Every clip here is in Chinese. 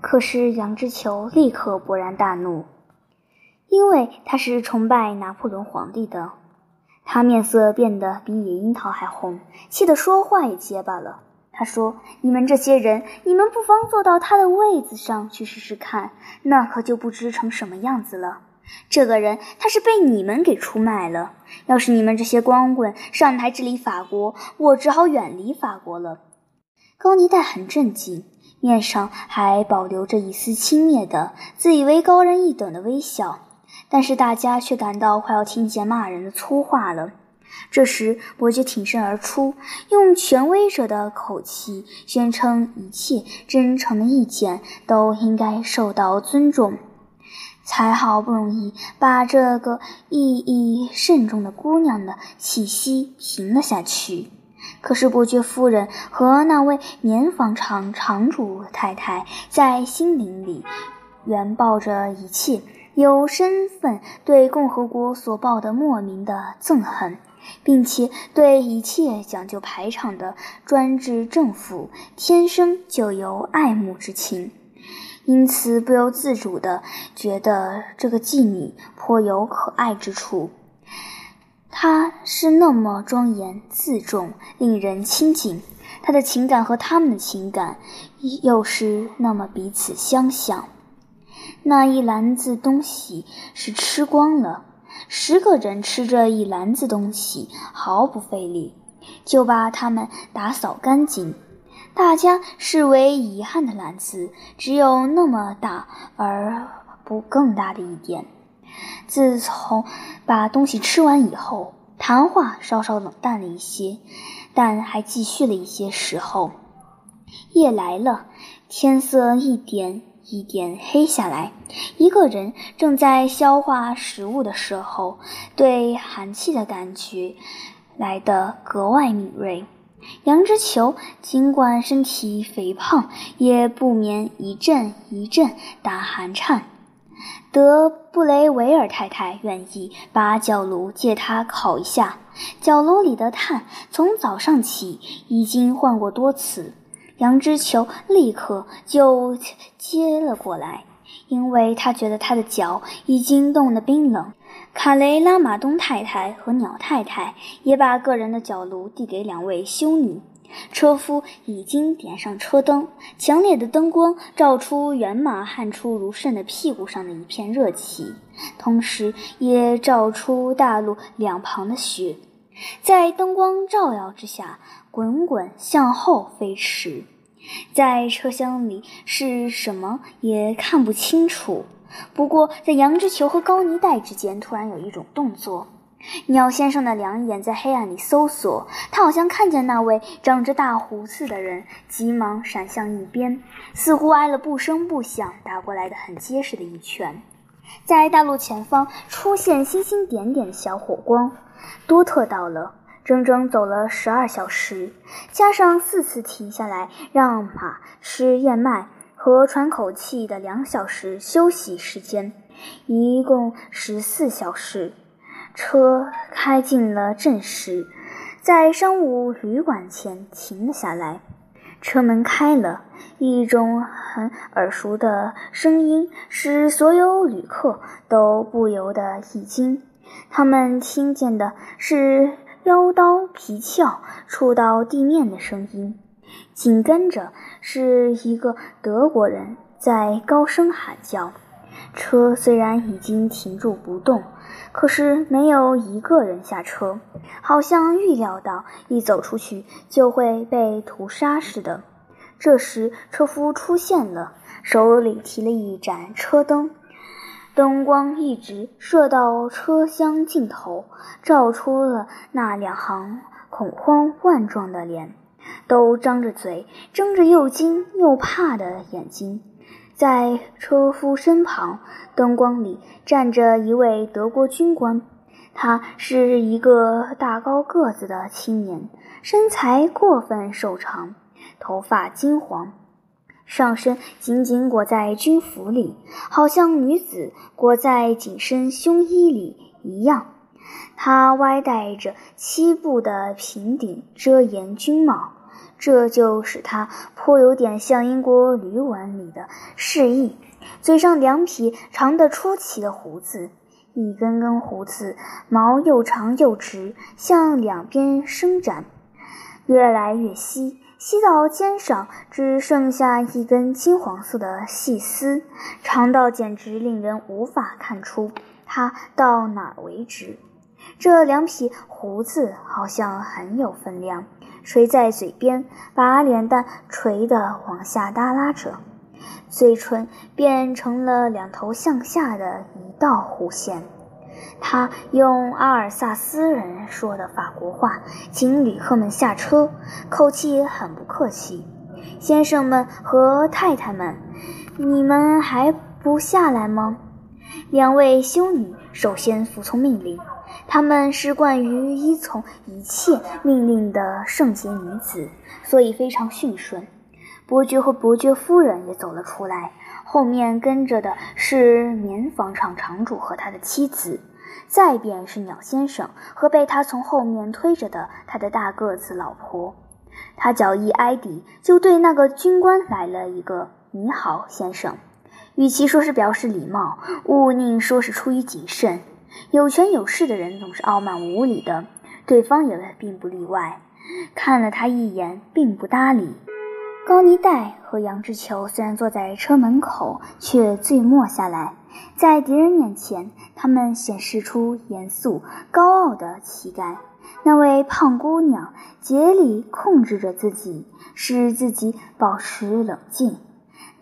可是杨之球立刻勃然大怒，因为他是崇拜拿破仑皇帝的。他面色变得比野樱桃还红，气得说话也结巴了。他说：“你们这些人，你们不妨坐到他的位子上去试试看，那可就不知成什么样子了。这个人他是被你们给出卖了。要是你们这些光棍上台治理法国，我只好远离法国了。”高尼戴很震惊，面上还保留着一丝轻蔑的、自以为高人一等的微笑。但是大家却感到快要听见骂人的粗话了。这时，伯爵挺身而出，用权威者的口气宣称：一切真诚的意见都应该受到尊重。才好不容易把这个意义慎重的姑娘的气息平了下去，可是伯爵夫人和那位棉纺厂厂主太太在心灵里原抱着一切。有身份对共和国所抱的莫名的憎恨，并且对一切讲究排场的专制政府天生就有爱慕之情，因此不由自主地觉得这个妓女颇有可爱之处。他是那么庄严自重，令人亲近；他的情感和他们的情感又是那么彼此相像。那一篮子东西是吃光了，十个人吃这一篮子东西毫不费力，就把它们打扫干净。大家视为遗憾的篮子只有那么大，而不更大的一点。自从把东西吃完以后，谈话稍稍冷淡了一些，但还继续了一些时候。夜来了，天色一点。一点黑下来，一个人正在消化食物的时候，对寒气的感觉来得格外敏锐。杨之球尽管身体肥胖，也不免一阵一阵打寒颤。德布雷维尔太太愿意把角炉借他烤一下，角炉里的炭从早上起已经换过多次。杨之球立刻就接了过来，因为他觉得他的脚已经冻得冰冷。卡雷拉马东太太和鸟太太也把个人的脚炉递给两位修女。车夫已经点上车灯，强烈的灯光照出原马汗出如渗的屁股上的一片热气，同时也照出大路两旁的雪，在灯光照耀之下。滚滚向后飞驰，在车厢里是什么也看不清楚。不过，在杨之球和高尼戴之间，突然有一种动作。鸟先生的两眼在黑暗里搜索，他好像看见那位长着大胡子的人，急忙闪向一边，似乎挨了不声不响打过来的很结实的一拳。在大路前方出现星星点点的小火光，多特到了。整整走了十二小时，加上四次停下来让马吃燕麦和喘口气的两小时休息时间，一共十四小时。车开进了镇时，在商务旅馆前停了下来。车门开了，一种很耳熟的声音使所有旅客都不由得一惊。他们听见的是。腰刀皮鞘触到地面的声音，紧跟着是一个德国人在高声喊叫。车虽然已经停住不动，可是没有一个人下车，好像预料到一走出去就会被屠杀似的。这时，车夫出现了，手里提了一盏车灯。灯光一直射到车厢尽头，照出了那两行恐慌万状的脸，都张着嘴，睁着又惊又怕的眼睛。在车夫身旁，灯光里站着一位德国军官，他是一个大高个子的青年，身材过分瘦长，头发金黄。上身紧紧裹在军服里，好像女子裹在紧身胸衣里一样。他歪戴着七步的平顶遮檐军帽，这就使他颇有点像英国旅馆里的示意，嘴上两匹长得出奇的胡子，一根根胡子毛又长又直，向两边伸展，越来越稀。稀到肩上，只剩下一根金黄色的细丝，长到简直令人无法看出它到哪儿为止。这两匹胡子好像很有分量，垂在嘴边，把脸蛋垂得往下耷拉着，嘴唇变成了两头向下的一道弧线。他用阿尔萨斯人说的法国话，请旅客们下车，口气很不客气。先生们和太太们，你们还不下来吗？两位修女首先服从命令，她们是惯于依从一切命令的圣洁女子，所以非常驯顺。伯爵和伯爵夫人也走了出来，后面跟着的是棉纺厂厂主和他的妻子。再便是鸟先生和被他从后面推着的他的大个子老婆。他脚一挨地，就对那个军官来了一个“你好，先生”。与其说是表示礼貌，勿宁说是出于谨慎。有权有势的人总是傲慢无礼的，对方也并不例外。看了他一眼，并不搭理。高尼戴和杨志球虽然坐在车门口，却醉默下来。在敌人面前，他们显示出严肃高傲的气概。那位胖姑娘竭力控制着自己，使自己保持冷静。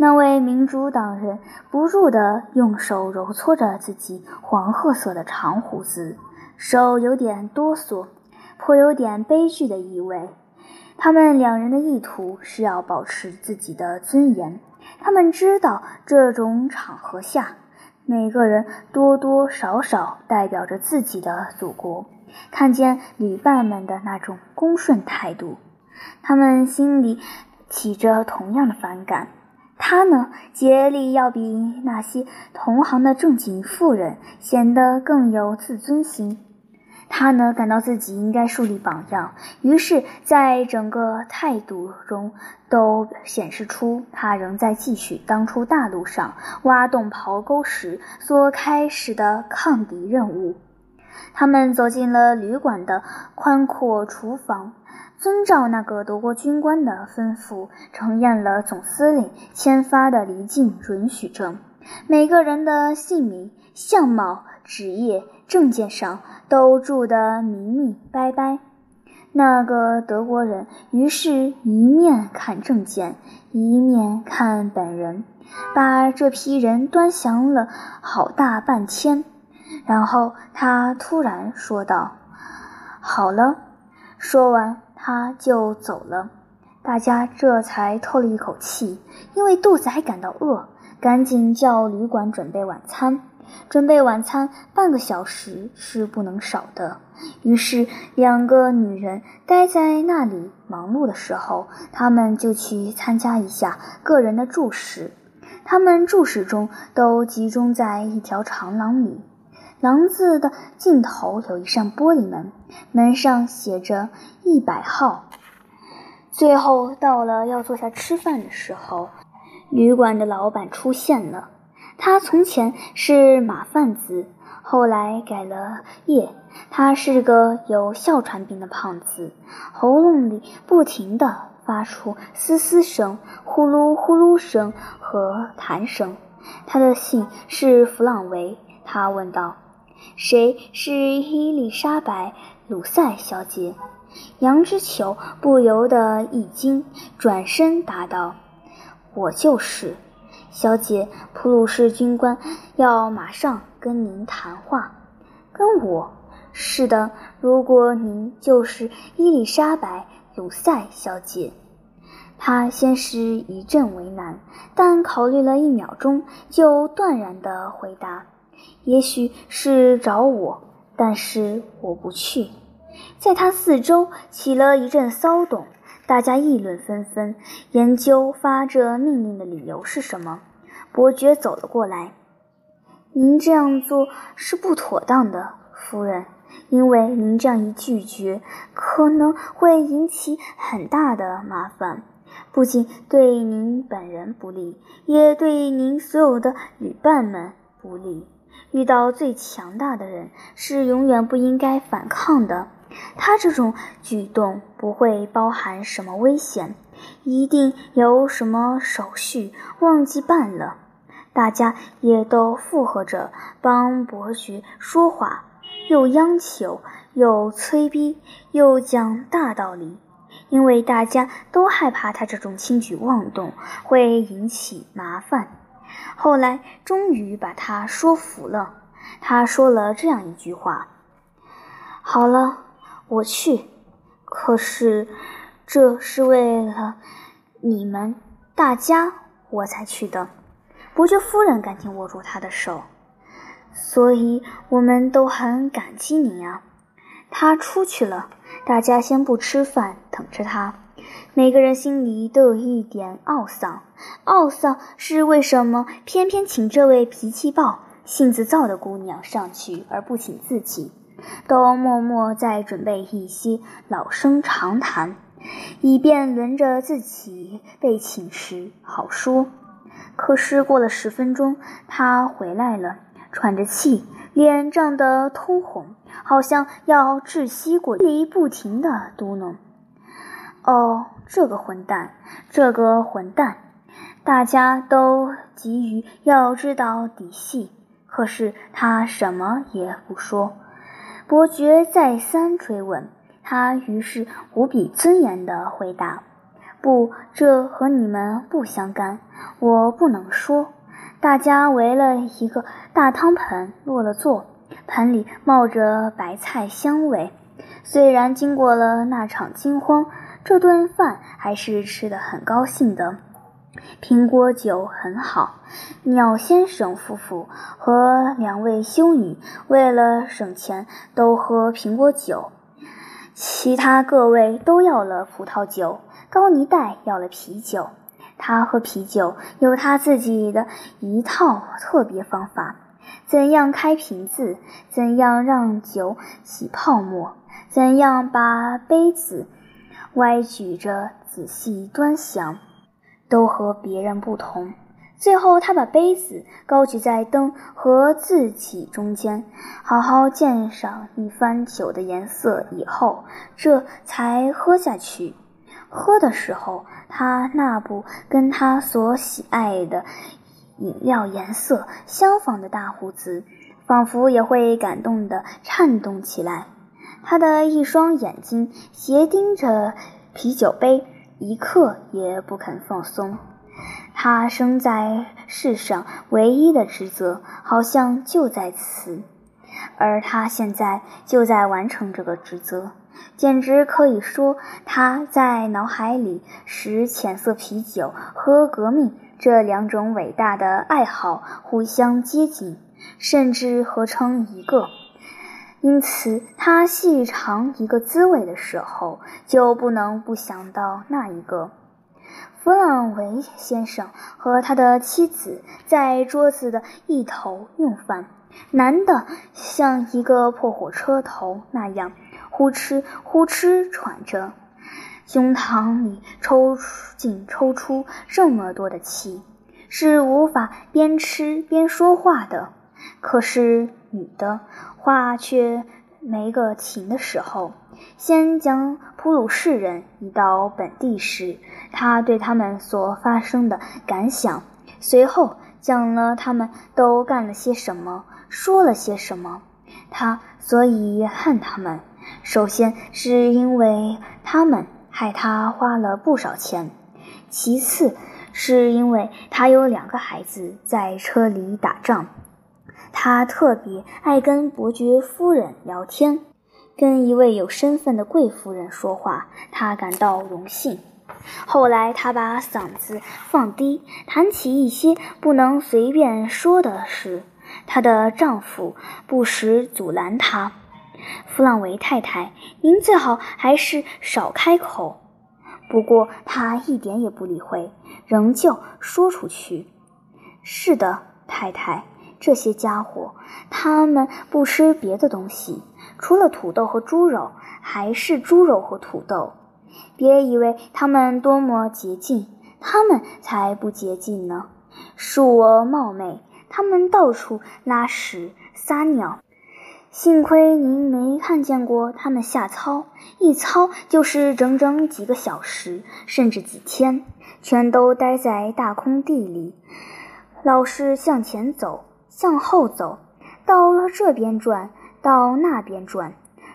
那位民主党人不住地用手揉搓着自己黄褐色的长胡子，手有点哆嗦，颇有点悲剧的意味。他们两人的意图是要保持自己的尊严。他们知道这种场合下。每个人多多少少代表着自己的祖国，看见旅伴们的那种恭顺态度，他们心里起着同样的反感。他呢，竭力要比那些同行的正经妇人显得更有自尊心。他呢，感到自己应该树立榜样，于是，在整个态度中都显示出他仍在继续当初大陆上挖洞刨沟时所开始的抗敌任务。他们走进了旅馆的宽阔厨房，遵照那个德国军官的吩咐，呈验了总司令签发的离境准许证，每个人的姓名、相貌。职业证件上都注得明明白白。那个德国人于是一面看证件，一面看本人，把这批人端详了好大半天。然后他突然说道：“好了。”说完他就走了。大家这才透了一口气，因为肚子还感到饿，赶紧叫旅馆准备晚餐。准备晚餐半个小时是不能少的。于是，两个女人待在那里忙碌的时候，他们就去参加一下个人的注释。他们注释中都集中在一条长廊里，廊子的尽头有一扇玻璃门，门上写着一百号。最后到了要坐下吃饭的时候，旅馆的老板出现了。他从前是马贩子，后来改了业。他是个有哮喘病的胖子，喉咙里不停地发出嘶嘶声、呼噜呼噜声和痰声。他的姓是弗朗维。他问道：“谁是伊丽莎白·鲁塞小姐？”杨之球不由得一惊，转身答道：“我就是。”小姐，普鲁士军官要马上跟您谈话。跟我？是的。如果您就是伊丽莎白·鲁塞小姐。他先是一阵为难，但考虑了一秒钟，就断然地回答：“也许是找我，但是我不去。”在他四周起了一阵骚动。大家议论纷纷，研究发这命令的理由是什么。伯爵走了过来：“您这样做是不妥当的，夫人。”因为您这样一拒绝，可能会引起很大的麻烦，不仅对您本人不利，也对您所有的旅伴们不利。遇到最强大的人，是永远不应该反抗的。他这种举动不会包含什么危险，一定有什么手续忘记办了。大家也都附和着帮伯爵说话，又央求，又催逼，又讲大道理，因为大家都害怕他这种轻举妄动会引起麻烦。后来终于把他说服了，他说了这样一句话：“好了。”我去，可是这是为了你们大家我才去的。伯爵夫人赶紧握住他的手，所以我们都很感激您啊。他出去了，大家先不吃饭，等着他。每个人心里都有一点懊丧，懊丧是为什么偏偏请这位脾气暴、性子躁的姑娘上去，而不请自己？都默默在准备一些老生常谈，以便轮着自己被请时好说。可是过了十分钟，他回来了，喘着气，脸涨得通红，好像要窒息过，里不停地嘟囔：“哦，这个混蛋，这个混蛋！”大家都急于要知道底细，可是他什么也不说。伯爵再三追问，他于是无比尊严地回答：“不，这和你们不相干，我不能说。”大家围了一个大汤盆，落了座，盆里冒着白菜香味。虽然经过了那场惊慌，这顿饭还是吃得很高兴的。苹果酒很好，鸟先生夫妇和两位修女为了省钱都喝苹果酒，其他各位都要了葡萄酒，高尼戴要了啤酒。他喝啤酒有他自己的一套特别方法：怎样开瓶子，怎样让酒起泡沫，怎样把杯子歪举着仔细端详。都和别人不同。最后，他把杯子高举在灯和自己中间，好好鉴赏一番酒的颜色以后，这才喝下去。喝的时候，他那部跟他所喜爱的饮料颜色相仿的大胡子，仿佛也会感动的颤动起来。他的一双眼睛斜盯着啤酒杯。一刻也不肯放松。他生在世上唯一的职责，好像就在此，而他现在就在完成这个职责。简直可以说，他在脑海里使浅色啤酒和革命这两种伟大的爱好互相接近，甚至合成一个。因此，他细尝一个滋味的时候，就不能不想到那一个。弗朗维先生和他的妻子在桌子的一头用饭，男的像一个破火车头那样呼哧呼哧喘着，胸膛里抽进抽出这么多的气，是无法边吃边说话的。可是女的。话却没个停的时候。先将普鲁士人移到本地时，他对他们所发生的感想；随后讲了他们都干了些什么，说了些什么。他所以恨他们，首先是因为他们害他花了不少钱；其次是因为他有两个孩子在车里打仗。他特别爱跟伯爵夫人聊天，跟一位有身份的贵夫人说话，他感到荣幸。后来，他把嗓子放低，谈起一些不能随便说的事。她的丈夫不时阻拦她：“弗朗维太太，您最好还是少开口。”不过，她一点也不理会，仍旧说出去：“是的，太太。”这些家伙，他们不吃别的东西，除了土豆和猪肉，还是猪肉和土豆。别以为他们多么洁净，他们才不洁净呢。恕我冒昧，他们到处拉屎撒尿。幸亏您没看见过他们下操，一操就是整整几个小时，甚至几天，全都待在大空地里，老是向前走，向后走，到了这边转，到那边转。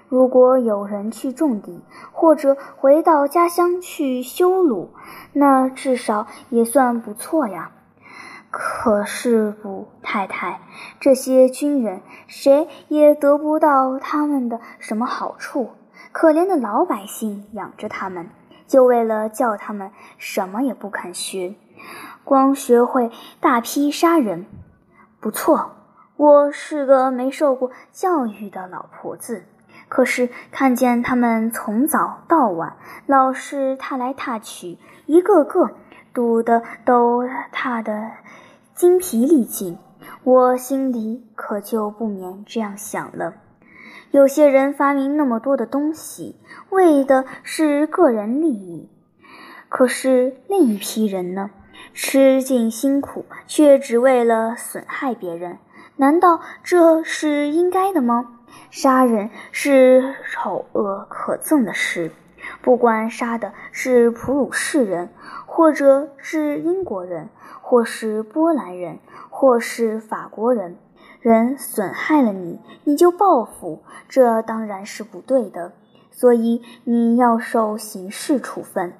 如果有人去种地，或者回到家乡去修路，那至少也算不错呀。可是不，太太，这些军人谁也得不到他们的什么好处。可怜的老百姓养着他们，就为了叫他们什么也不肯学，光学会大批杀人。不错，我是个没受过教育的老婆子。可是看见他们从早到晚老是踏来踏去，一个个堵得都踏得精疲力尽，我心里可就不免这样想了：有些人发明那么多的东西，为的是个人利益；可是另一批人呢，吃尽辛苦，却只为了损害别人。难道这是应该的吗？杀人是丑恶可憎的事，不管杀的是普鲁士人，或者是英国人，或是波兰人，或是法国人，人损害了你，你就报复，这当然是不对的，所以你要受刑事处分。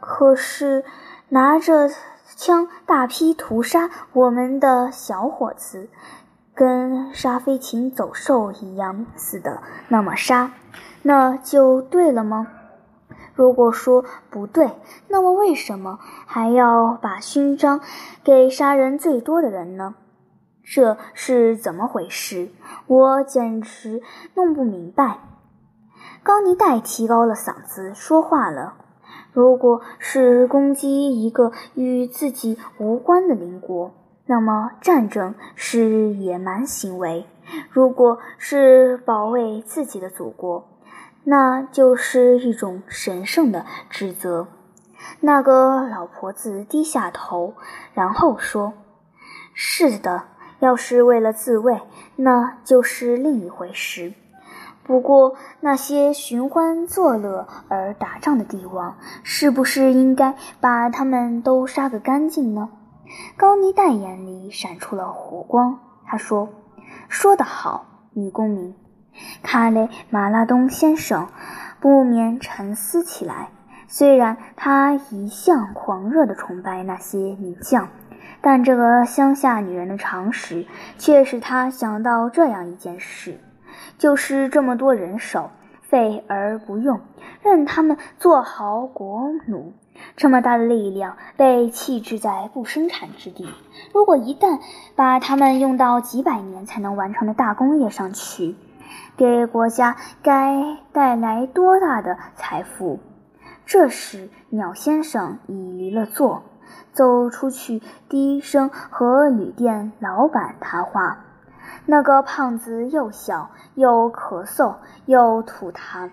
可是拿着枪大批屠杀我们的小伙子。跟杀飞禽走兽一样似的，那么杀，那就对了吗？如果说不对，那么为什么还要把勋章给杀人最多的人呢？这是怎么回事？我简直弄不明白。高尼戴提高了嗓子说话了：“如果是攻击一个与自己无关的邻国。”那么，战争是野蛮行为；如果是保卫自己的祖国，那就是一种神圣的职责。那个老婆子低下头，然后说：“是的，要是为了自卫，那就是另一回事。不过，那些寻欢作乐而打仗的帝王，是不是应该把他们都杀个干净呢？”高尼戴眼里闪出了火光，他说：“说得好，女公民。”卡雷马拉东先生不免沉思起来。虽然他一向狂热地崇拜那些名将，但这个乡下女人的常识却使他想到这样一件事：就是这么多人手，废而不用，任他们做好国奴。这么大的力量被弃置在不生产之地，如果一旦把他们用到几百年才能完成的大工业上去，给国家该带来多大的财富？这时，鸟先生已离了座，走出去，低声和旅店老板谈话。那个胖子又笑又咳嗽又吐痰。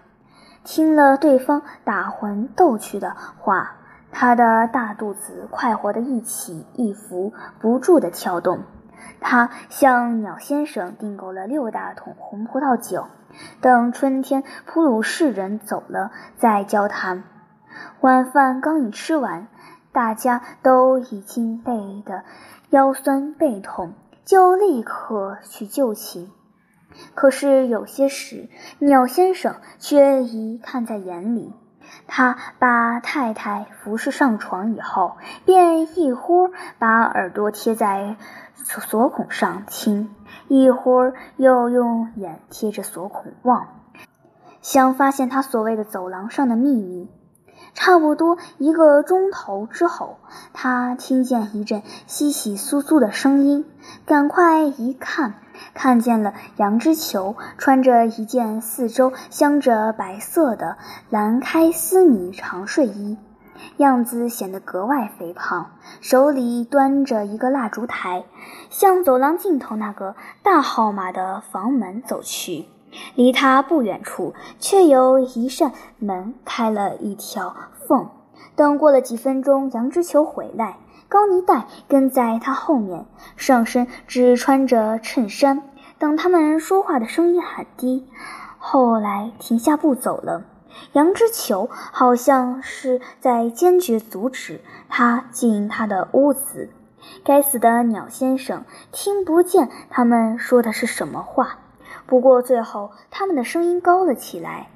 听了对方打魂斗去的话，他的大肚子快活的一起一伏不住的跳动。他向鸟先生订购了六大桶红葡萄酒，等春天普鲁士人走了再交谈。晚饭刚一吃完，大家都已经累得腰酸背痛，就立刻去就寝。可是有些事，鸟先生却已看在眼里。他把太太服侍上床以后，便一会儿把耳朵贴在锁孔上听，一会儿又用眼贴着锁孔望，想发现他所谓的走廊上的秘密。差不多一个钟头之后，他听见一阵窸窸窣窣的声音，赶快一看。看见了杨之球穿着一件四周镶着白色的蓝开丝呢长睡衣，样子显得格外肥胖，手里端着一个蜡烛台，向走廊尽头那个大号码的房门走去。离他不远处，却有一扇门开了一条缝。等过了几分钟，杨之球回来，高尼戴跟在他后面，上身只穿着衬衫。等他们说话的声音很低，后来停下步走了。杨之球好像是在坚决阻止他进他的屋子。该死的鸟先生听不见他们说的是什么话，不过最后他们的声音高了起来，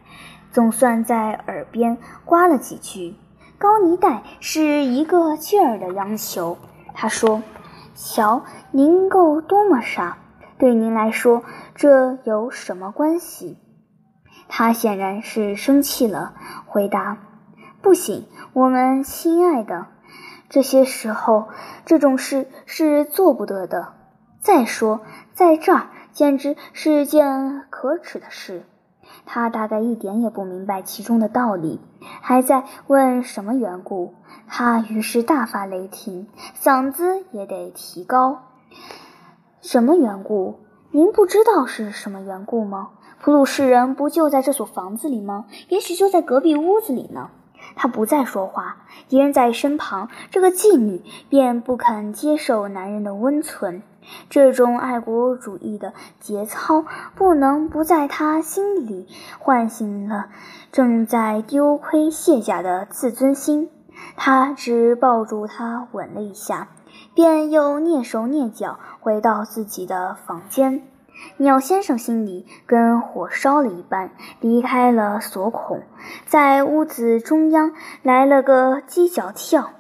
总算在耳边刮了几句。高尼戴是一个劲儿的央求，他说：“瞧，您够多么傻！对您来说，这有什么关系？”他显然是生气了，回答：“不行，我们亲爱的。”这些时候，这种事是做不得的。再说，在这儿简直是件可耻的事。他大概一点也不明白其中的道理，还在问什么缘故。他于是大发雷霆，嗓子也得提高。什么缘故？您不知道是什么缘故吗？普鲁士人不就在这所房子里吗？也许就在隔壁屋子里呢。他不再说话，敌人在身旁，这个妓女便不肯接受男人的温存。这种爱国主义的节操，不能不在他心里唤醒了正在丢盔卸甲的自尊心。他只抱住她吻了一下，便又蹑手蹑脚回到自己的房间。鸟先生心里跟火烧了一般，离开了锁孔，在屋子中央来了个犄角跳，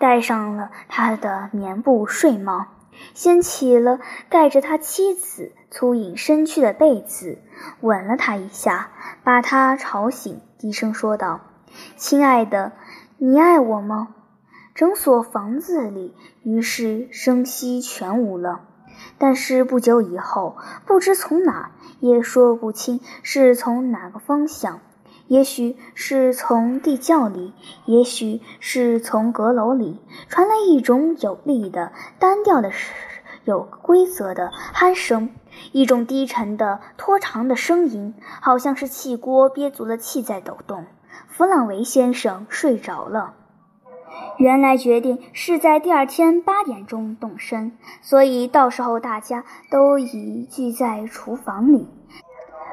戴上了他的棉布睡帽，掀起了盖着他妻子粗影身躯的被子，吻了他一下，把他吵醒，低声说道：“亲爱的，你爱我吗？”整所房子里于是声息全无了。但是不久以后，不知从哪，也说不清是从哪个方向，也许是从地窖里，也许是从阁楼里，传来一种有力的、单调的、有规则的鼾声，一种低沉的、拖长的声音，好像是气锅憋足了气在抖动。弗朗维先生睡着了。原来决定是在第二天八点钟动身，所以到时候大家都已聚在厨房里、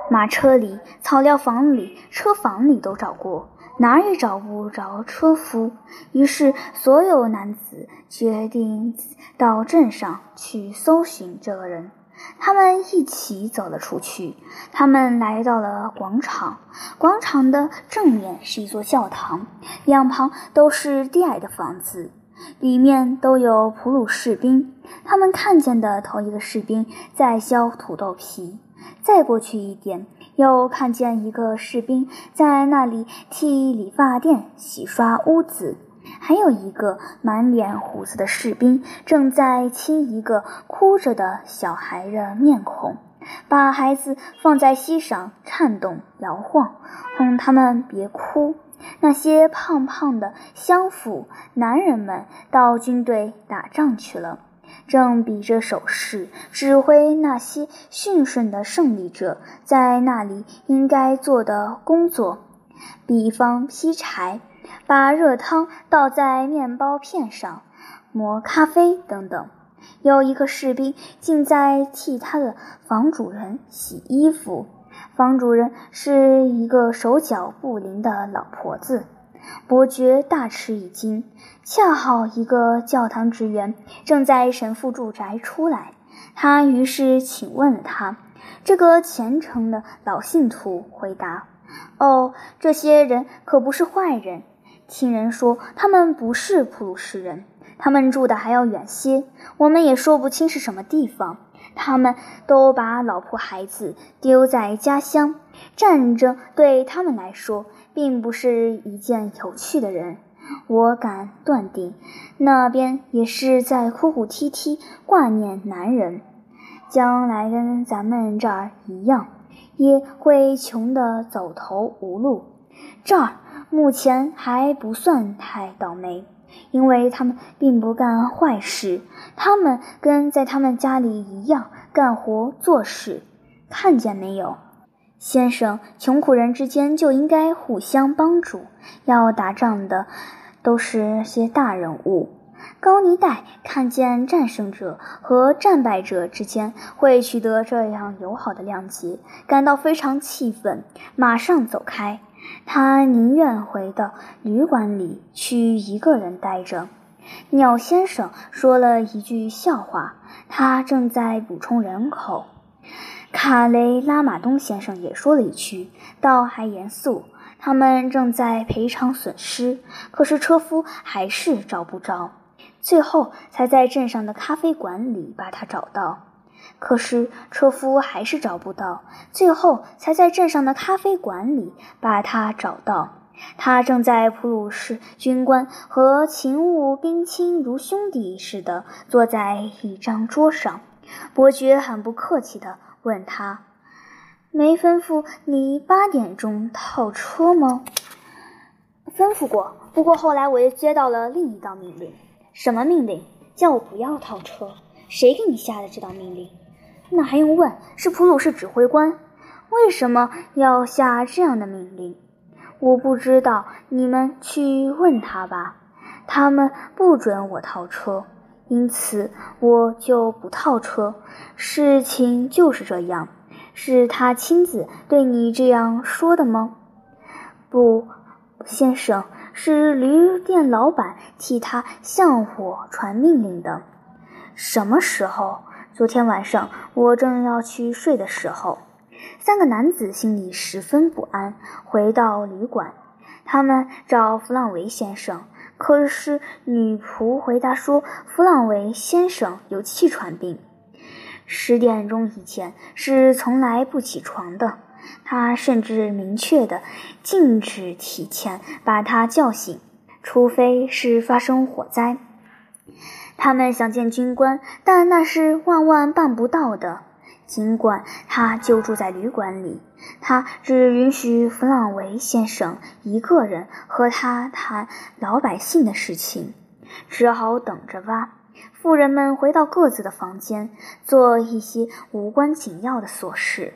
马车里、草料房里、车房里都找过，哪儿也找不着车夫。于是所有男子决定到镇上去搜寻这个人。他们一起走了出去。他们来到了广场，广场的正面是一座教堂，两旁都是低矮的房子，里面都有普鲁士兵。他们看见的头一个士兵在削土豆皮，再过去一点，又看见一个士兵在那里替理发店洗刷屋子。还有一个满脸胡子的士兵正在亲一个哭着的小孩的面孔，把孩子放在膝上颤动摇晃，哄他们别哭。那些胖胖的乡府男人们到军队打仗去了，正比着手势指挥那些驯顺的胜利者在那里应该做的工作，比方劈柴。把热汤倒在面包片上，磨咖啡等等。有一个士兵竟在替他的房主人洗衣服。房主人是一个手脚不灵的老婆子。伯爵大吃一惊。恰好一个教堂职员正在神父住宅出来，他于是请问了他。这个虔诚的老信徒回答：“哦，这些人可不是坏人。”听人说他们不是普鲁士人，他们住的还要远些，我们也说不清是什么地方。他们都把老婆孩子丢在家乡，战争对他们来说并不是一件有趣的人。我敢断定，那边也是在哭哭啼啼挂念男人，将来跟咱们这儿一样，也会穷得走投无路。这儿。目前还不算太倒霉，因为他们并不干坏事，他们跟在他们家里一样干活做事。看见没有？先生，穷苦人之间就应该互相帮助。要打仗的都是些大人物。高尼戴看见战胜者和战败者之间会取得这样友好的谅解，感到非常气愤，马上走开。他宁愿回到旅馆里去一个人待着。鸟先生说了一句笑话，他正在补充人口。卡雷拉马东先生也说了一句，倒还严肃。他们正在赔偿损失，可是车夫还是找不着，最后才在镇上的咖啡馆里把他找到。可是车夫还是找不到，最后才在镇上的咖啡馆里把他找到。他正在普鲁士军官和勤务兵亲如兄弟似的坐在一张桌上。伯爵很不客气地问他：“没吩咐你八点钟套车吗？”“吩咐过，不过后来我又接到了另一道命令。”“什么命令？叫我不要套车？谁给你下的这道命令？”“那还用问？是普鲁士指挥官。为什么要下这样的命令？”“我不知道，你们去问他吧。他们不准我套车。”因此，我就不套车。事情就是这样。是他亲自对你这样说的吗？不，先生，是旅店老板替他向我传命令的。什么时候？昨天晚上，我正要去睡的时候。三个男子心里十分不安，回到旅馆，他们找弗朗维先生。可是女仆回答说：“弗朗维先生有气喘病，十点钟以前是从来不起床的。他甚至明确地禁止提前把他叫醒，除非是发生火灾。他们想见军官，但那是万万办不到的。”尽管他就住在旅馆里，他只允许弗朗维先生一个人和他谈老百姓的事情，只好等着吧。富人们回到各自的房间，做一些无关紧要的琐事。